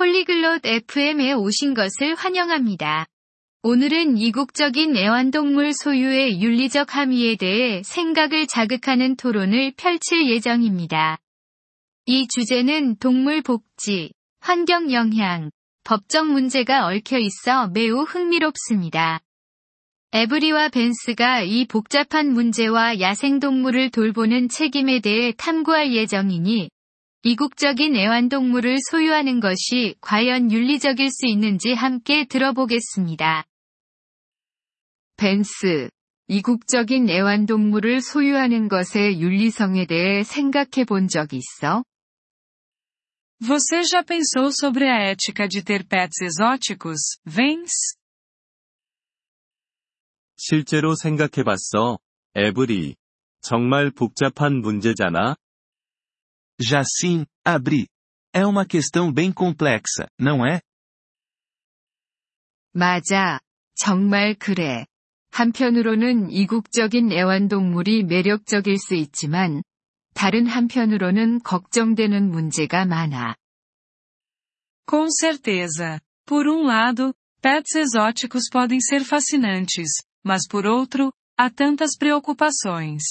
폴리글롯 FM에 오신 것을 환영합니다. 오늘은 이국적인 애완동물 소유의 윤리적 함의에 대해 생각을 자극하는 토론을 펼칠 예정입니다. 이 주제는 동물 복지, 환경 영향, 법적 문제가 얽혀 있어 매우 흥미롭습니다. 에브리와 벤스가 이 복잡한 문제와 야생동물을 돌보는 책임에 대해 탐구할 예정이니 이국적인 애완동물을 소유하는 것이 과연 윤리적일 수 있는지 함께 들어보겠습니다. 벤스, 이국적인 애완동물을 소유하는 것의 윤리성에 대해 생각해 본 적 있어? Você já pensou sobre a ética de ter pets exóticos, Vance? 실제로 생각해 봤어, 에브리. 정말 복잡한 문제잖아? Já sim, Abri. É uma questão bem complexa, não é? 맞아. 정말 그래. 한편으로는 이국적인 애완동물이 매력적일 수 있지만, 다른 한편으로는 걱정되는 문제가 많아. Com certeza. Por um lado, pets exóticos podem ser fascinantes, mas por outro, há tantas preocupações.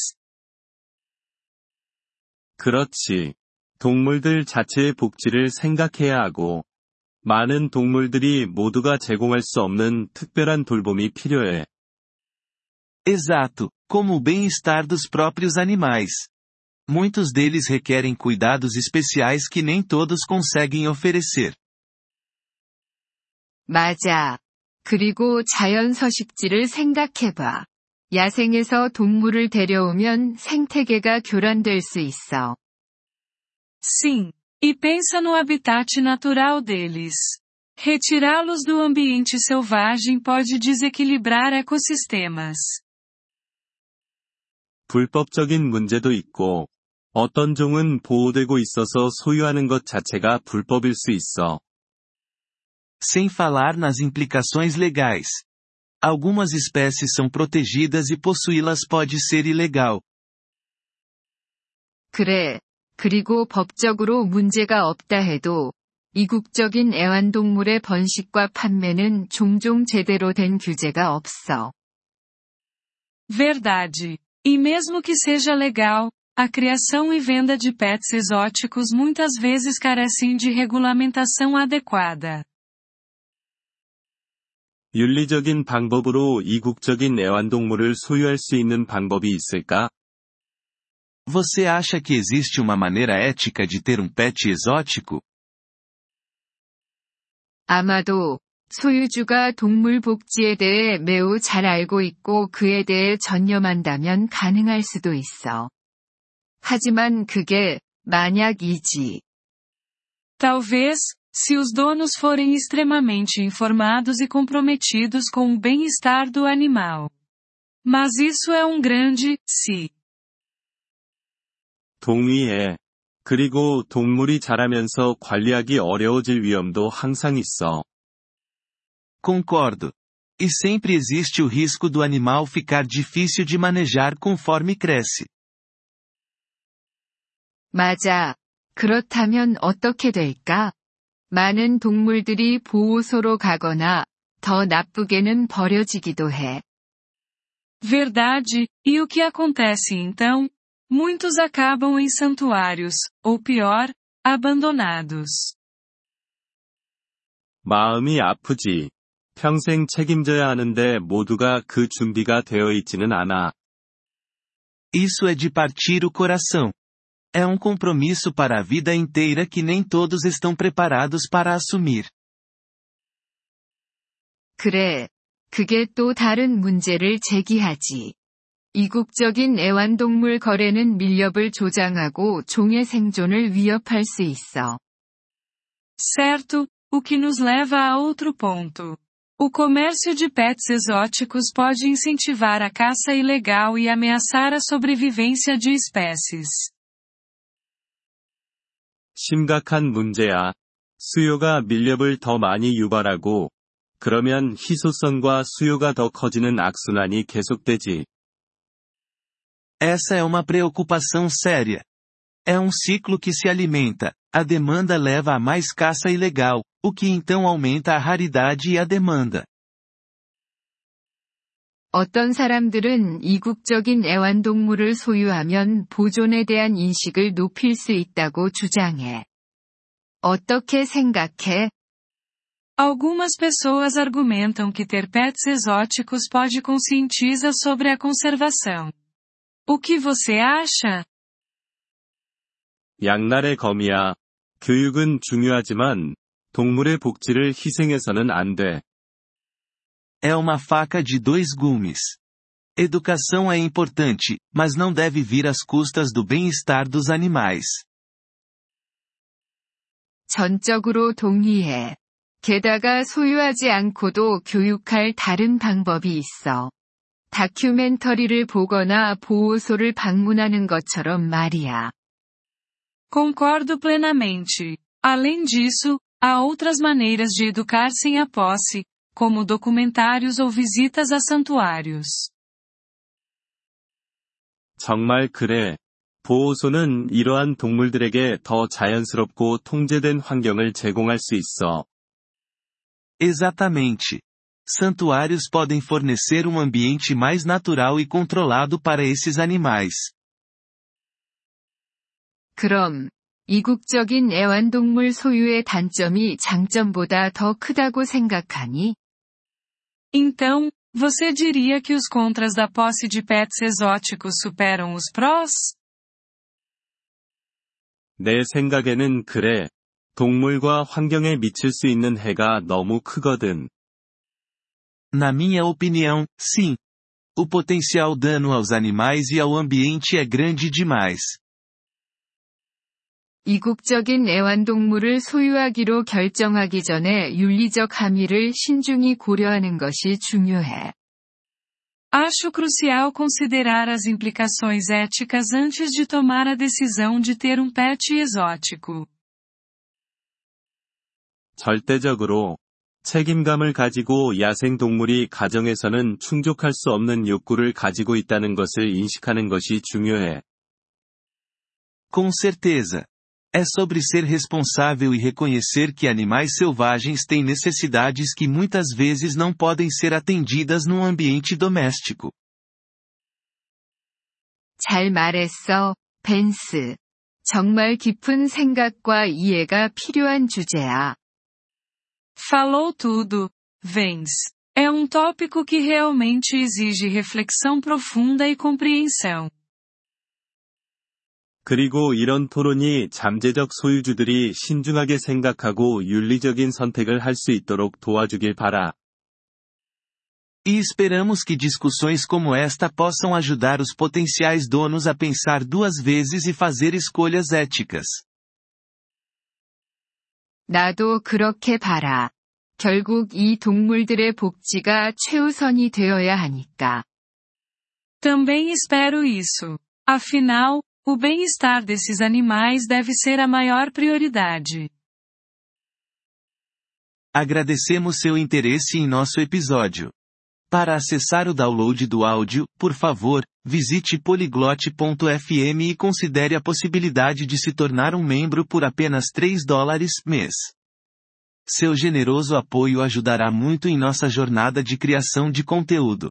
그렇지. 동물들 자체의 복지를 생각해야 하고, 많은 동물들이 모두가 제공할 수 없는 특별한 돌봄이 필요해. Exato, como o bem-estar dos próprios animais. Muitos deles requerem cuidados especiais que nem todos conseguem oferecer. 맞아. 그리고 자연 서식지를 생각해봐. 야생에서 동물을 데려오면 생태계가 교란될 수 있어. Sim. E pensa no habitat natural deles. Retirá-los do ambiente selvagem pode desequilibrar ecossistemas. 불법적인 문제도 있고, 어떤 종은 보호되고 있어서 소유하는 것 자체가 불법일 수 있어. Sem falar nas implicações legais. Algumas espécies são protegidas e possuí-las pode ser ilegal. 그래. 그리고 법적으로 문제가 없다 해도, 이국적인 애완동물의 번식과 판매는 종종 제대로 된 규제가 없어. Verdade. E mesmo que seja legal, a criação e venda de pets exóticos muitas vezes carecem de regulamentação adequada. 윤리적인 방법으로 이국적인 애완동물을 소유할 수 있는 방법이 있을까? Você acha que existe uma maneira ética de ter um pet exótico? 아마도, 소유주가 동물 복지에 대해 매우 잘 알고 있고 그에 대해 전념한다면 가능할 수도 있어. 하지만 그게, 만약이지. Talvez, se os donos forem extremamente informados e comprometidos com o bem-estar do animal. Mas isso é um grande, se. 동의해. 그리고 동물이 자라면서 관리하기 어려워질 위험도 항상 있어. Concordo. E sempre existe o risco do animal ficar difícil de manejar conforme cresce. 맞아. 그렇다면 어떻게 될까? 많은 동물들이 보호소로 가거나, 더 나쁘게는 버려지기도 해. Verdade, e o que acontece então? Muitos acabam em santuários, ou pior, abandonados. 마음이 아프지. 평생 책임져야 하는데 모두가 그 준비가 되어 있지는 않아. Isso é de partir o coração. É um compromisso para a vida inteira que nem todos estão preparados para assumir. 그래. 그게 또 다른 문제를 제기하지. 이국적인 애완동물 거래는 밀렵을 조장하고 종의 생존을 위협할 수 있어. Certo, o que nos leva a outro ponto. O comércio de pets exóticos pode incentivar a caça ilegal e ameaçar a sobrevivência de espécies. 심각한 문제야. 수요가 밀렵을 더 많이 유발하고, 그러면 희소성과 수요가 더 커지는 악순환이 계속되지. Essa é uma preocupação séria. É um ciclo que se alimenta, a demanda leva a mais caça ilegal, o que então aumenta a raridade e a demanda. 어떤 사람들은 이국적인 애완동물을 소유하면 보존에 대한 인식을 높일 수 있다고 주장해. 어떻게 생각해? Algumas pessoas argumentam que ter pets exóticos pode conscientiza sobre a conservação. O que você acha? 양날의 검이야. 교육은 중요하지만 동물의 복지를 희생해서는 안 돼. É uma faca de dois gumes. Educação é importante, mas não deve vir às custas do bem-estar dos animais. 전적으로 동의해. 게다가 소유하지 않고도 교육할 다른 방법이 있어. 다큐멘터리를 보거나 보호소를 방문하는 것처럼 말이야. Concordo plenamente. Além disso, há outras maneiras de educar sem a posse, como documentários ou visitas a santuários. 정말 그래. 보호소는 이러한 동물들에게 더 자연스럽고 통제된 환경을 제공할 수 있어. Exatamente. Santuários podem fornecer um ambiente mais natural e controlado para esses animais. 그럼, 이국적인 애완동물 소유의 단점이 장점보다 더 크다고 생각하니? Então, você diria que os contras da posse de pets exóticos superam os prós? 내 생각에는 그래. 동물과 환경에 미칠 수 있는 해가 너무 크거든. Na minha opinião, sim. O potencial dano aos animais e ao ambiente é grande demais. 이국적인 애완동물을 소유하기로 결정하기 전에 윤리적 함의를 신중히 고려하는 것이 중요해. Acho crucial considerar as implicações éticas antes de tomar a decisão de ter um pet exótico. 절대적으로 책임감을 가지고 야생동물이 가정에서는 충족할 수 없는 욕구를 가지고 있다는 것을 인식하는 것이 중요해. Com certeza. É sobre ser responsável e reconhecer que animais selvagens têm necessidades que muitas vezes não podem ser atendidas num ambiente doméstico. 잘 말했어, 벤스. 정말 깊은 생각과 이해가 필요한 주제야. Falou tudo, Vence. É um tópico que realmente exige reflexão profunda e compreensão. 그리고 이런 토론이 잠재적 소유주들이 신중하게 생각하고 윤리적인 선택을 할 수 있도록 도와주길 바라. E esperamos que discussões como esta possam ajudar os potenciais donos a pensar duas vezes e fazer escolhas éticas. 나도 그렇게 봐라. 결국 이 동물들의 복지가 최우선이 되어야 하니까. Também espero isso. Afinal, o bem-estar desses animais deve ser a maior prioridade. Agradecemos seu interesse em nosso episódio. Para acessar o download do áudio, por favor, visite poliglote.fm e considere a possibilidade de se tornar um membro por apenas 3 dólares mês. Seu generoso apoio ajudará muito em nossa jornada de criação de conteúdo.